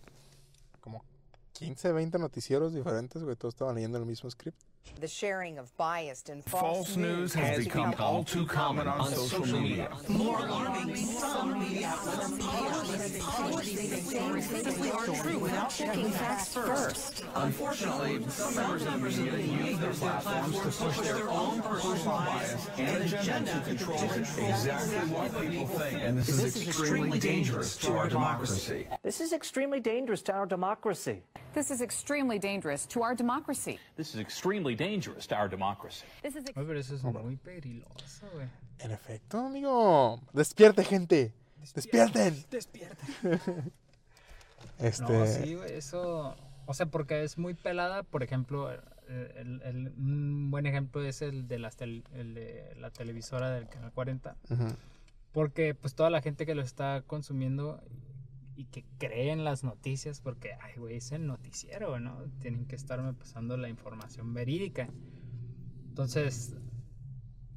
como 15, 20 noticieros diferentes, güey. Todos estaban leyendo el mismo script. The sharing of biased and false, False news has become all too common on social media. Media. More alarming, some media outlets publish these stories simply aren't true without checking facts first. Unfortunately, some members of the media use their platforms to push their own personal bias and agenda to control exactly what people think. And this is extremely dangerous to our democracy. This is extremely dangerous to our democracy. This is extremely dangerous to our democracy. This is extremely dangerous to our democracy. This is Oye, pero eso es muy peligroso, güey. En efecto, amigo. Despierte, gente. Despierten. Despierten. Este. No, sí, güey, eso. O sea, porque es muy pelada. Por ejemplo, el, el- el- un buen ejemplo es el de, las tel- el de la televisora del canal 40. ujú. Porque, pues, toda la gente que lo está consumiendo y que cree en las noticias, porque, ay, güey, es el noticiero, ¿no? Tienen que estarme pasando la información verídica. Entonces,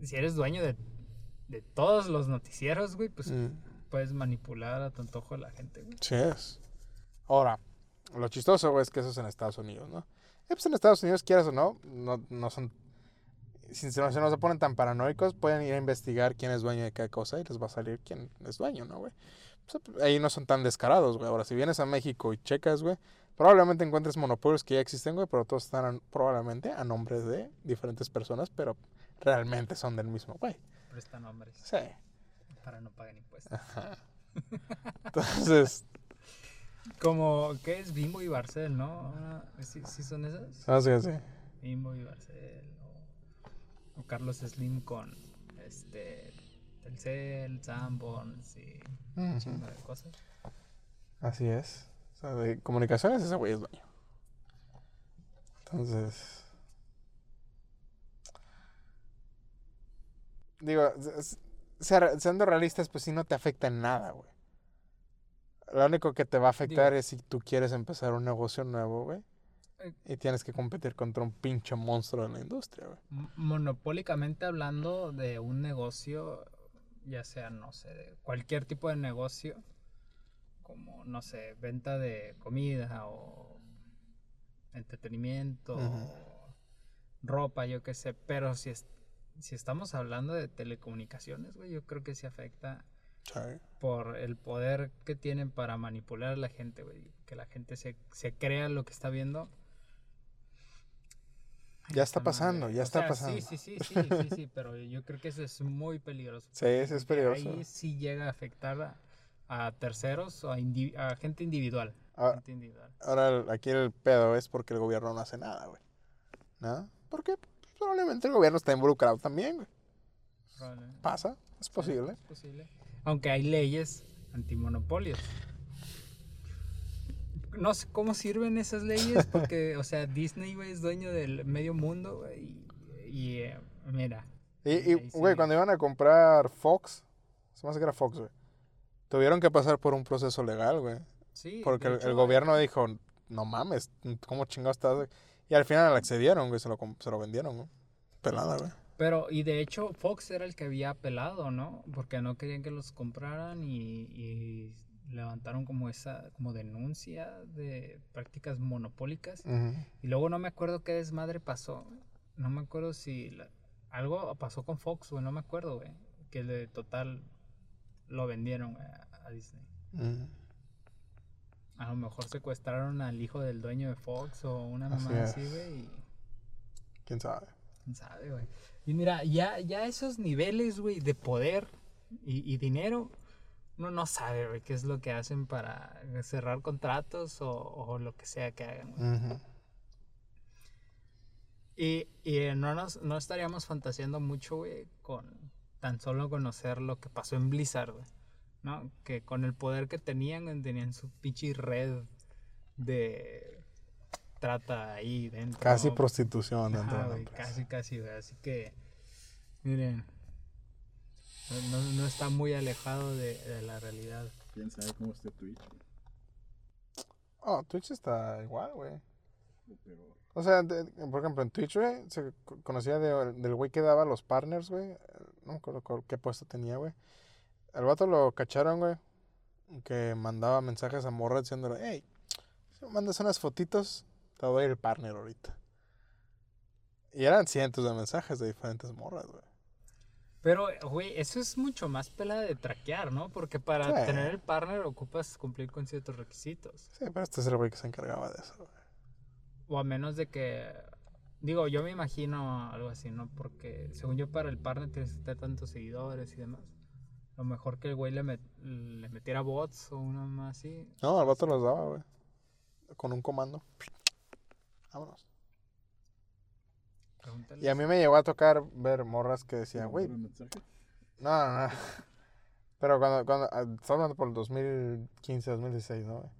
si eres dueño de, de todos los noticieros, güey, pues Mm, puedes manipular a tu antojo a la gente, güey. sí es. Ahora, lo chistoso, güey, es que eso es en Estados Unidos, ¿no? Y pues en Estados Unidos, quieras o no, no, no son. Si se, no se ponen tan paranoicos, pueden ir a investigar quién es dueño de cada cosa y les va a salir quién es dueño, ¿no, güey? Pues, ahí no son tan descarados, güey. Ahora, si vienes a México y checas, güey, probablemente encuentres monopolios que ya existen, güey, pero todos están a- probablemente a nombre de diferentes personas, pero realmente son del mismo, güey. Prestan nombres Sí. para no pagar impuestos. Entonces, Como, ¿qué es? Bimbo y Barcel, ¿no? Ah, ¿Sí, sí son esas? así, así. Bimbo y Barcel. O, o Carlos Slim con este Telcel, Sanborns y de cosas. Así es. O sea, de comunicaciones ese güey es dueño. Entonces. Digo, siendo realistas, pues sí no te afecta en nada, güey. Lo único que te va a afectar Digo- es si tú quieres empezar un negocio nuevo, güey. Eh. Y tienes que competir contra un pinche monstruo en la industria, güey. Monopólicamente hablando de un negocio, ya sea, no sé, de cualquier tipo de negocio, como, no sé, venta de comida o entretenimiento, o ropa, yo qué sé, pero si, es- si estamos hablando de telecomunicaciones, güey, yo creo que sí afecta por el poder que tienen para manipular a la gente, güey, que la gente se, se crea lo que está viendo. Ya está pasando, ya está pasando. Sí, sí, sí, sí, sí, sí, pero yo creo que eso es muy peligroso. Sí, eso es peligroso. Ahí sí llega a afectar a, terceros o a, gente individual. Ah, gente individual. Ahora aquí el pedo es porque el gobierno no hace nada, güey. ¿No? Porque probablemente el gobierno está involucrado también, güey. probablemente. Pasa, es posible. Es posible. Aunque hay leyes antimonopolios. No sé cómo sirven esas leyes porque, o sea, Disney, güey, es dueño del medio mundo, güey. Y, y, eh, mira. Y, sí. güey, cuando iban a comprar Fox, se me hace que era Fox, güey. Tuvieron que pasar por un proceso legal, güey. Sí, Porque el, gobierno dijo, no mames, ¿cómo chingados estás? güey?" Y al final accedieron, güey, se lo, se lo vendieron, güey. Pelada, güey. Pero, y de hecho, Fox era el que había apelado, ¿no? Porque no querían que los compraran y, y levantaron como esa, como denuncia de prácticas monopólicas. Y luego no me acuerdo qué desmadre pasó. No me acuerdo si la- algo pasó con Fox, güey, no me acuerdo, güey. Que de total lo vendieron a, a Disney. A lo mejor secuestraron al hijo del dueño de Fox o una mamá así, güey. y ¿Quién sabe? quién sabe, güey. Y mira, ya, ya esos niveles, güey, de poder y, y dinero, uno no sabe, güey, qué es lo que hacen para cerrar contratos o, o lo que sea que hagan, güey. Y, y, eh, no, nos, no estaríamos fantaseando mucho, güey, con tan solo conocer lo que pasó en Blizzard, güey. ¿No? Que con el poder que tenían, tenían su pinche red de trata ahí dentro. Casi prostitución dentro Ajá, de la empresa. casi, casi, güey. Así que, miren, no, no- está muy alejado de, de la realidad. Quién sabe cómo esté Twitch. Oh, Twitch está igual, güey. O sea, de- por ejemplo, en Twitch, güey, se co- conocía de- del güey que daba los partners, güey. No me acuerdo qué puesto tenía, güey. El vato lo cacharon, güey. Que mandaba mensajes a morra diciéndole, hey, si me mandas unas fotitos, te doy el partner ahorita. Y eran cientos de mensajes de diferentes morras, güey. Pero, güey, eso es mucho más pela de traquear, ¿no? Porque para Sí. tener el partner ocupas cumplir con ciertos requisitos. Sí, pero este es el güey que se encargaba de eso, güey. O a menos de que. Digo, yo me imagino algo así, ¿no? Porque según yo, para el partner tienes que tener tantos seguidores y demás. Lo mejor que el güey le, met- le metiera bots o una más así. No, el vato los daba, güey. Con un comando. Vámonos. Pregúntale. Y a mí me llegó a tocar ver morras que decían, ¿Cómo güey, no, no, no. Pero cuando, cuando, ah, estamos hablando por el 2015, 2016, ¿no?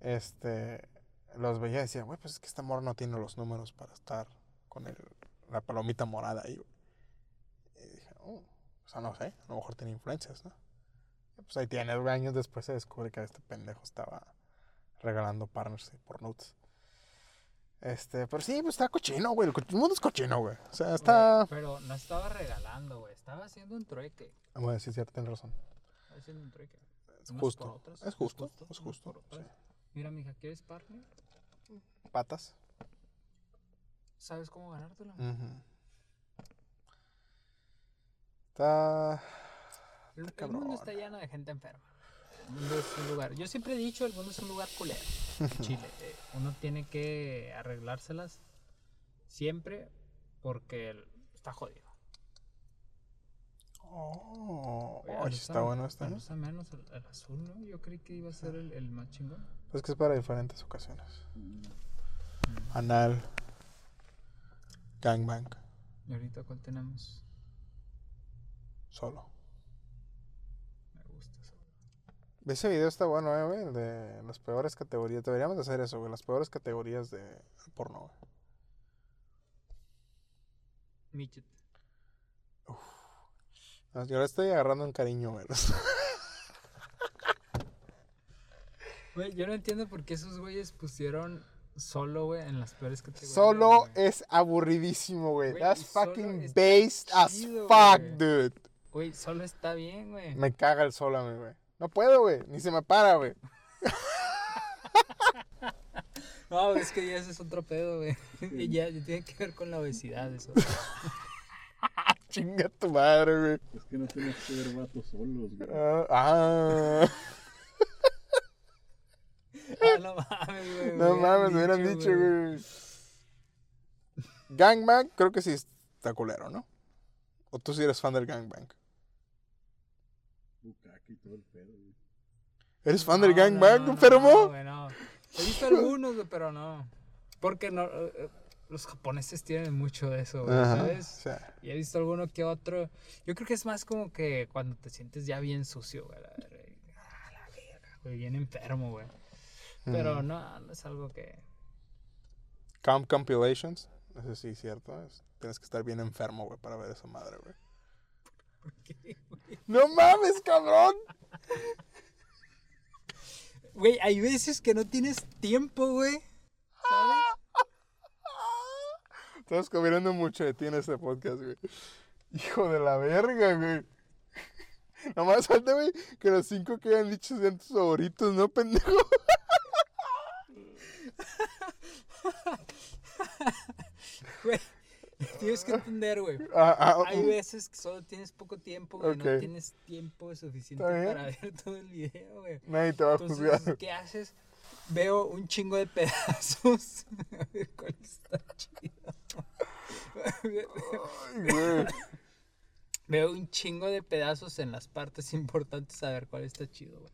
Este, los veía y decía, güey, pues es que esta morra no tiene los números para estar con el, la palomita morada ahí, güey. Y dije, oh, o sea, no sé, a lo mejor tiene influencias, ¿no? Y pues ahí tienes, güey, años después se descubre que este pendejo estaba regalando partners por nudes. Este, pero sí, pues está cochino, güey. El, mundo es cochino, güey. O sea, está. Güey, Pero no estaba regalando, güey. Estaba haciendo un trueque. Bueno, sí, cierto, tienes razón. Estaba haciendo un trueque. Es justo. por otras, Es justo. Es justo. por otras. sí. Mira, mija, ¿quieres partner? Patas. ¿Sabes cómo ganártelo? Ujú. Está. El, el mundo está lleno de gente enferma. El mundo es un lugar. Yo siempre he dicho, el mundo es un lugar culero. Chile. Eh, Uno tiene que arreglárselas siempre porque el- está jodido. Oh, Oye, está bueno este. al ¿no? usar menos el, el azul, ¿no? Yo creí que iba a ser el, el más chingón. Pues que es para diferentes ocasiones. Anal. Gangbang. Y ahorita, ¿cuál tenemos? Solo. Me gusta eso. Ese video está bueno, eh, güey. De las peores categorías. Deberíamos de hacer eso, güey. Las peores categorías de porno, güey. Midget. Ah, Yo ahora estoy agarrando un cariño, güey. Güey, yo no entiendo por qué esos güeyes pusieron solo, güey, en las peores categorías. Solo güey. es aburridísimo, güey. Güey, That's solo fucking based as fuck, güey. dude. Güey, solo está bien, güey. Me caga el sol a mí, güey. No puedo, güey. Ni se me para, güey. No, es que ya ese es otro pedo, güey. Y ya, ya tiene que ver con la obesidad, eso. Chinga tu madre, güey. Es que no tienes que ver vatos solos, güey. Ah, ah. Ah, no mames, güey. no mames, me hubieran dicho, güey. Gangbang, creo que sí está culero, ¿no? O tú sí eres fan del gangbang. Bukaki y todo el pedo, güey. ¿Eres fan No, del gangbang, no, no, enfermo? No, güey, no. He visto algunos, güey, pero no. Porque no, eh, eh, los japoneses tienen mucho de eso, güey, Ajá, ¿sabes? o sea, Y he visto alguno que otro. Yo creo que es más como que cuando te sientes ya bien sucio, güey. La, ah, la verga, güey, bien enfermo, güey. Pero no, no es algo que. Comp compilations. Eso sí, cierto. es- tienes que estar bien enfermo, güey, para ver esa madre, güey. ¿Qué, güey? ¡No mames, cabrón! Güey, hay veces que no tienes tiempo, güey. ¿Sabes? Estamos comiendo mucho de ti en este podcast, güey. Hijo de la verga, güey. Nomás falta, güey, que los cinco que hayan dicho sean tus favoritos, ¿no, pendejo? Güey, tienes que entender, güey. Ah, ah, Hay veces que solo tienes poco tiempo, güey. No tienes tiempo suficiente para ver todo el video, güey. Nadie te va a Entonces, juzgar. ¿qué haces? Veo un chingo de pedazos. A ver cuál está chido. Ay, güey. Veo un chingo de pedazos en las partes importantes a ver cuál está chido, güey.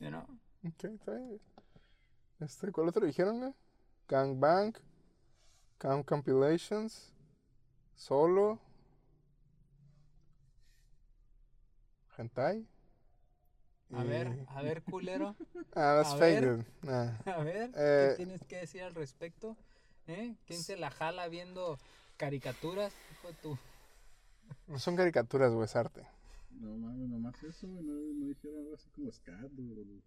You know? Ok, está bien. Este, ¿Cuál otro dijeron, güey? Gangbang. Cam Compilations. Solo. Hentai. A ver, a ver, culero. Ah, that's a fake, ver. Nah. A ver, Eh, ¿qué tienes que decir al respecto? ¿Eh? ¿Quién se la jala viendo caricaturas? Hijo de tu... No son caricaturas, güey, es arte. No mames, nomás eso, güey. No, no dijeron algo así como scat o.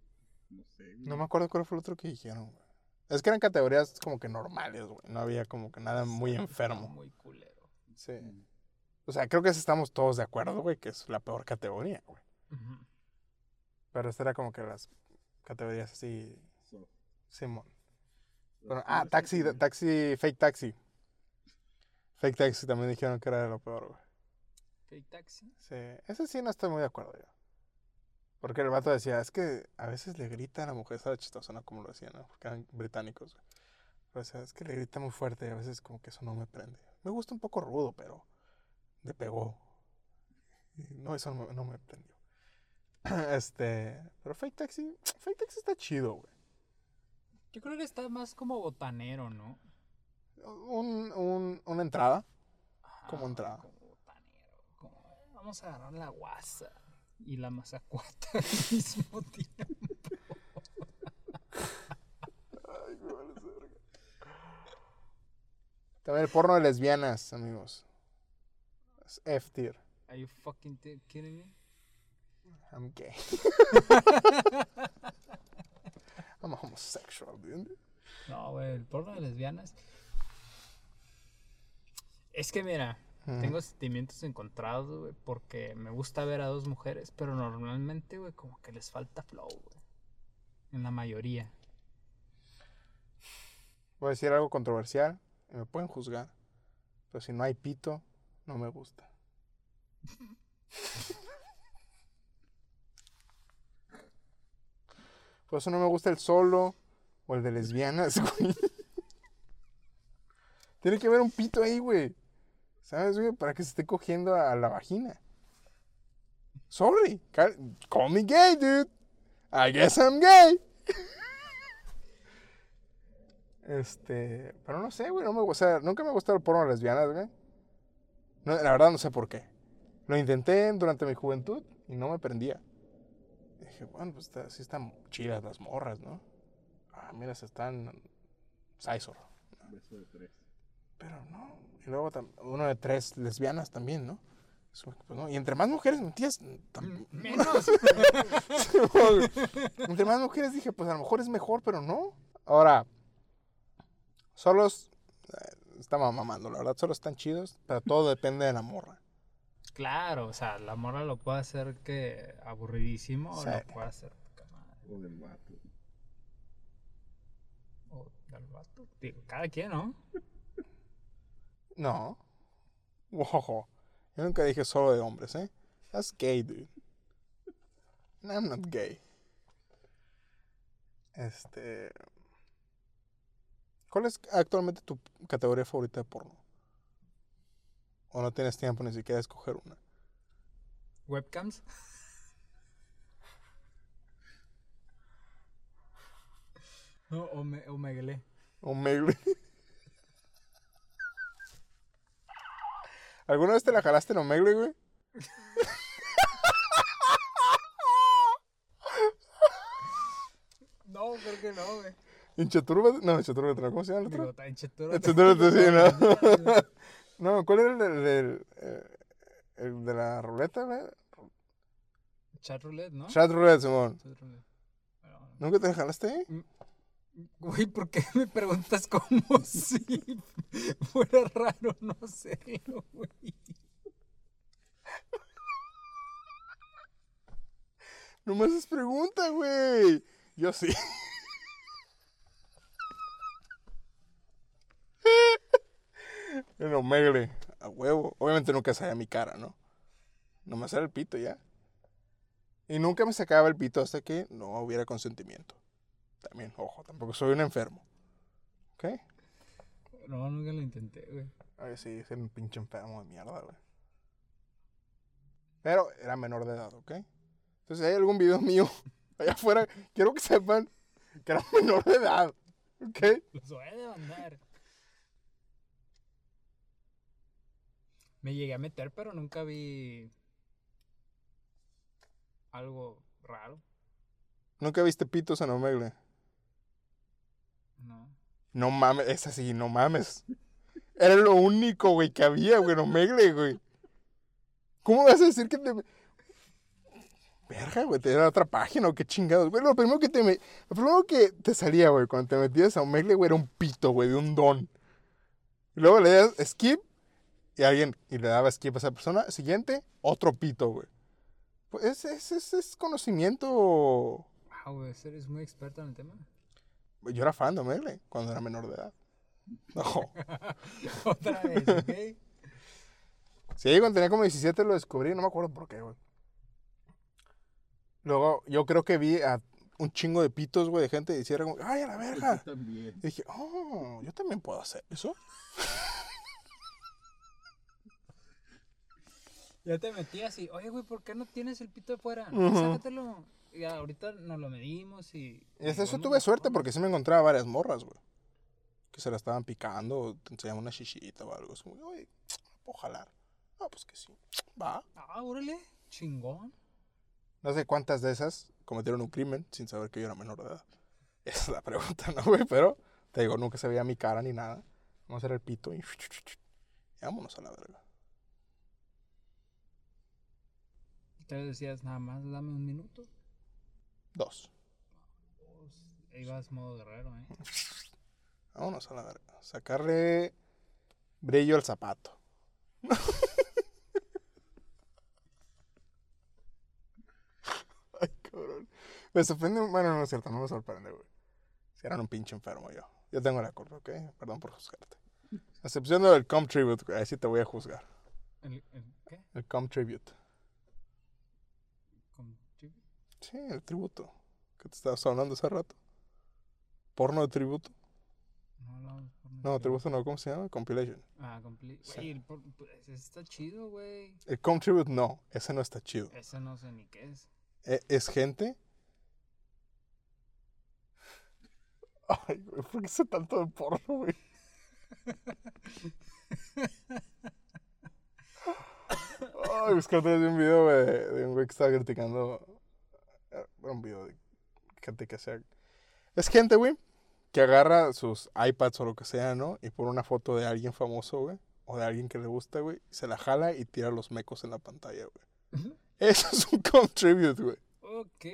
No sé, güey. No me acuerdo cuál fue el otro que dijeron, güey. Es que eran categorías como que normales, güey. No había como que nada muy enfermo. Muy culero. Sí. O sea, creo que estamos todos de acuerdo, güey, que es la peor categoría, güey. Pero esta era como que las categorías así, Simón. Bueno, ah, taxi, taxi, fake taxi. Fake taxi también dijeron que era de lo peor, güey. Fake taxi. Sí, ese sí no estoy muy de acuerdo yo. Porque el vato decía, es que a veces le grita a la mujer, estaba chistoso, ¿no? Como lo decían, ¿no? Porque eran británicos, güey. Pero, o sea, es que le grita muy fuerte y a veces como que eso no me prende. Me gusta un poco rudo, pero le pegó. Y no, eso no, me- no me prendió. Este, pero Fake Taxi, Fake Taxi está chido, güey. Yo creo que está más como botanero, ¿no? Un, un, una entrada, como entrada. Como botanero. como, vamos a agarrar la guasa y la mazacuata al mismo tiempo. También el porno de lesbianas, amigos. Es F-tier. Are you fucking kidding me? I'm gay. I'm a homosexual, dude. No, güey, el porno de lesbianas. Es que mira, Mm. tengo sentimientos encontrados, güey, porque me gusta ver a dos mujeres, pero normalmente, güey, como que les falta flow, güey. En la mayoría. Voy a decir algo controversial y me pueden juzgar. Pero si no hay pito, no me gusta. Por eso no me gusta el solo o el de lesbianas, güey. Tiene que haber un pito ahí, güey. ¿Sabes, güey? Para que se esté cogiendo a la vagina. Sorry. ca- Call me gay, dude. I guess I'm gay. Este, pero no sé, güey, nunca me ha gustado el porno de lesbianas, güey. La verdad no sé por qué. Lo intenté durante mi juventud y no me prendía. Dije, bueno, pues está- sí están chidas las morras, ¿no? Ah, mira, se están Sizor. Beso de tres. Pero no. Y luego uno de tres lesbianas también, ¿no? Pues, no. Y entre más mujeres metías. tam- Menos. entre más mujeres dije, pues a lo mejor es mejor, pero no. Ahora, solos. eh, Estaba mamando, la verdad, solo están chidos, pero todo depende de la morra. claro, o sea, la morra lo puede hacer que aburridísimo o Sí. lo puede hacer poca madre. O del vato. O del vato. Digo, cada quien, ¿no? No. Ojo. Yo nunca dije solo de hombres, ¿eh? That's gay, dude. No, I'm not gay. Este. ¿Cuál es actualmente tu categoría favorita de porno? ¿O no tienes tiempo ni siquiera de escoger una? Webcams. No, o me, o Megle. ¿O Megle? ¿Alguna vez te la jalaste en Omegle, güey? No, creo que no, güey. ¿En Chaturba? No, no, ¿cómo se llama el otro? Digo, sí, no. No, ¿cuál era el, del- eh, el de la ruleta, güey? Chat roulette, ¿no? Chat roulette, Simón. Chat roulette. Pero, ¿Nunca te la jalaste ahí? Güey, ¿por qué me preguntas como si fuera raro no hacerlo, güey? No me haces pregunta, güey. Yo sí. En Omegle, a huevo. Obviamente nunca salía mi cara, ¿no? No me sale el pito ya. Y nunca me sacaba el pito hasta que no hubiera consentimiento. También, ojo, tampoco soy un enfermo. ¿Ok? No, nunca lo intenté, güey. Ay, sí, soy un pinche enfermo de mierda, güey. Pero era menor de edad, ¿ok? Entonces, si hay algún video mío allá afuera, quiero que sepan que era menor de edad, ¿ok? Los voy a demandar. Me llegué a meter, pero nunca vi algo raro. ¿Nunca viste pitos en Omegle? No. No mames, es así, no mames. Era lo único, güey, que había, güey, en Omegle, güey. ¿Cómo vas a decir que te... Verga, güey, te era otra página o qué chingados. Güey, lo primero que te, me- lo primero que te salía, güey, cuando te metías a Omegle, güey, era un pito, güey, de un don. Y luego le das skip y alguien, y le daba skip a esa persona. Siguiente, otro pito, güey. Pues es, es, es, es conocimiento Wow, güey, eres muy experto en el tema. Yo era fan de Omegle cuando era menor de edad. No. Otra vez, ¿ok? Sí, cuando tenía como 17 lo descubrí, no me acuerdo por qué, güey. Luego, yo creo que vi a un chingo de pitos, güey, de gente y decía como, ¡ay, a la verga! Yo también. Y dije, oh, yo también puedo hacer eso. Ya te metías y, oye, güey, ¿por qué no tienes el pito de fuera? Ujú. Sácatelo. Y ahorita nos lo medimos y... Eso tuve suerte porque sí me encontraba varias morras, güey. Que se la estaban picando o te enseñaban una chichita o algo. Es como, oye, ¿puedo jalar? Ah, pues que sí. Va. Ah, órale, chingón. No sé cuántas de esas cometieron un crimen sin saber que yo era menor de edad. Esa es la pregunta, ¿no, güey? Pero, te digo, nunca se veía mi cara ni nada. Vamos a hacer el pito y... y vámonos a la verga. Entonces decías, nada más, dame un minuto. Dos. Pues, ibas modo guerrero, ¿eh? Vámonos a la verga. Sacarle brillo al zapato. Ay, cabrón. Me sorprende. Bueno, no es cierto, no me sorprende, güey. Si eran un pinche enfermo yo. Yo tengo la culpa, ¿ok? Perdón por juzgarte. A excepción del Com Tribute, güey. Ahí sí te voy a juzgar. ¿El, el qué? El Com Tribute. ¿Con chibi? Sí, el tributo. Que te estabas hablando hace rato. Porno de tributo. No hablamos por No, tributo no, ¿cómo se llama? Compilation. Ah, complete. Sí. Güey, el por- pues, ese está chido, güey. El Com Tribute no, ese no está chido. Ese no sé ni qué es. E- es gente. Ay, güey, ¿por qué sé tanto de porno, güey? Ay, buscando un video güey, de un güey que estaba criticando. Eh, un video de gente que hacía. Es gente, güey, que agarra sus iPads o lo que sea, ¿no? Y pone una foto de alguien famoso, güey. O de alguien que le gusta, güey. y Se la jala y tira los mecos en la pantalla, güey. Eso es un contribute, güey. Ok,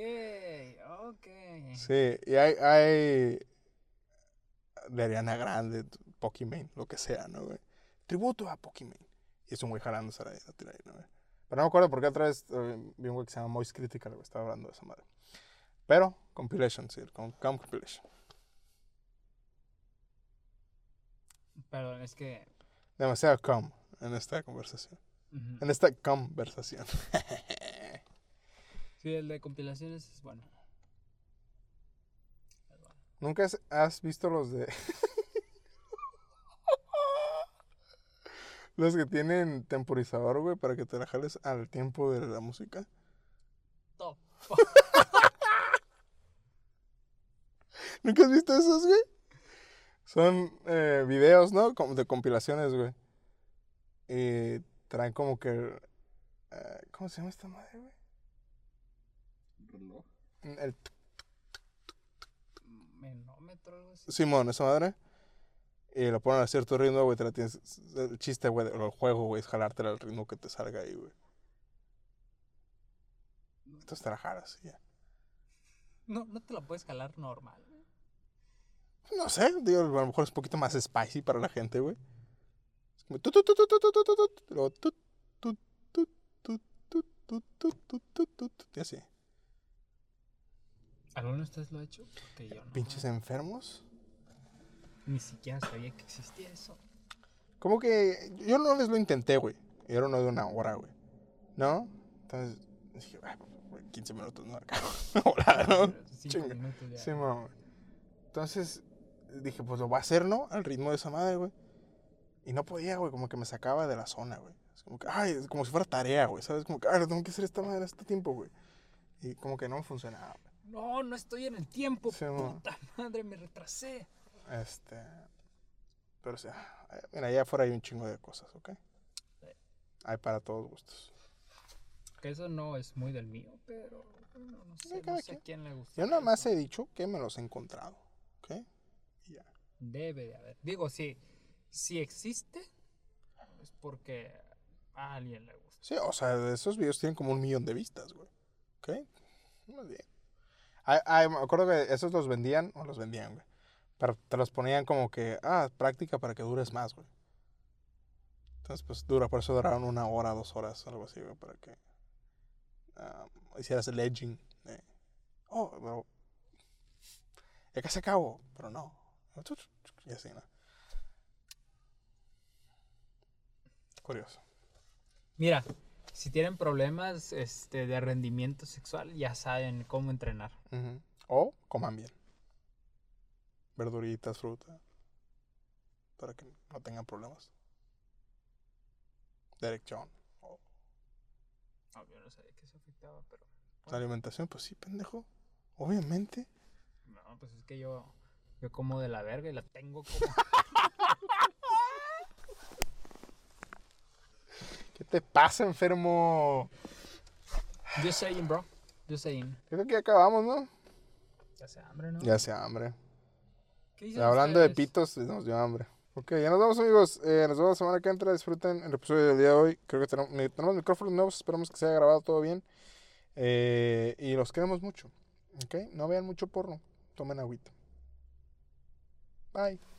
ok. Sí, y hay, hay de Ariana Grande, Pokimane, lo que sea, ¿no, güey? Tributo a Pokimane. Y es un güey jalándose la, la tira ahí, ¿no, güey? Pero no me acuerdo por qué otra vez eh, vi un güey que se llama Moist Critical, güey, estaba hablando de esa madre. Pero, compilation, sí, con, com compilation. Pero es que. Demasiado com en esta conversación. En esta conversación. Sí, el de compilaciones es bueno. ¿Nunca has visto los de... los que tienen temporizador, güey, para que te la jales al tiempo de la música? Top. ¿Nunca has visto esos, güey? Son eh, videos, ¿no? Como de compilaciones, güey. Y traen como que... eh, ¿Cómo se llama esta madre, güey? Reloj. El Menómetro, algo así. Simón, esa madre. Y lo ponen a cierto ritmo, güey, te la tienes... El chiste, güey, del juego, güey, es jalártela al ritmo que te salga ahí, güey. Entonces te la jalas, ya. No, no te la puedes jalar normal. No sé, digo, a lo mejor es un poquito más spicy para la gente, güey. Es como tu, tu, tu, tu, tu, tu, tu, tu, tu, y luego tu, tu, tu, tu, tu, tu, tu, tu, tu, tu, tu, y así. ¿Alguno de ustedes lo ha hecho? Porque yo no. Pinches enfermos. Ni siquiera sabía que existía eso. Como que yo no les lo intenté, güey. Era uno de una hora, güey. ¿No? Entonces dije, "Ah, güey, 15 minutos, ¿no? Acá, una hora, ¿no? Chinga. minutos ya. Sí, mamá. Entonces dije, pues lo voy a hacer, ¿no? Al ritmo de esa madre, güey. Y no podía, güey, como que me sacaba de la zona, güey. Es como que, ay, es como si fuera tarea, güey, ¿sabes? Como que, ay, tengo que hacer esta madre este tiempo, güey. Y como que no me funcionaba, güey. No, no estoy en el tiempo. Sí, puta madre, me retrasé. Este. Pero, o sea, mira, allá afuera hay un chingo de cosas, ¿ok? Hay para todos gustos. Que eso no es muy del mío, pero bueno, no sé, no a quién le gusta. Yo nada más he dicho que me los he encontrado, ¿ok? Y ya. Debe de haber. Digo, si, si existe, es porque a alguien le gusta. Sí, o sea, esos videos tienen como un millón de vistas, güey. ¿Ok? Muy bien. Ay, ay, me acuerdo que esos los vendían, o los vendían, güey. Pero te los ponían como que, ah, práctica para que dures más, güey. Entonces, pues dura, por eso duraron una hora, dos horas, algo así, güey, para que hicieras el edging. de, oh, pero ya casi acabo, pero no. Y así, ¿no? Curioso. Mira, si tienen problemas este, de rendimiento sexual, ya saben cómo entrenar. O coman bien. Verduritas, fruta. Para que no tengan problemas. De erección. O No, yo no sabía que eso afectaba, pero... la alimentación, pues sí, pendejo. Obviamente. No, pues es que yo, yo como de la verga y la tengo como... ¿Qué te pasa, enfermo? Just saying, bro. Just saying. Creo que ya acabamos, ¿no? Ya hace hambre, ¿no? Ya hace hambre. ¿Qué Y dicen hablando de pitos, nos dio hambre. Ok, ya nos vamos, amigos. Eh, nos vemos la semana que entra. Disfruten el episodio del día de hoy. Creo que tenemos micrófonos nuevos. Esperamos que se haya grabado todo bien. Eh, y los queremos mucho. Ok, no vean mucho porno. Tomen agüita. Bye.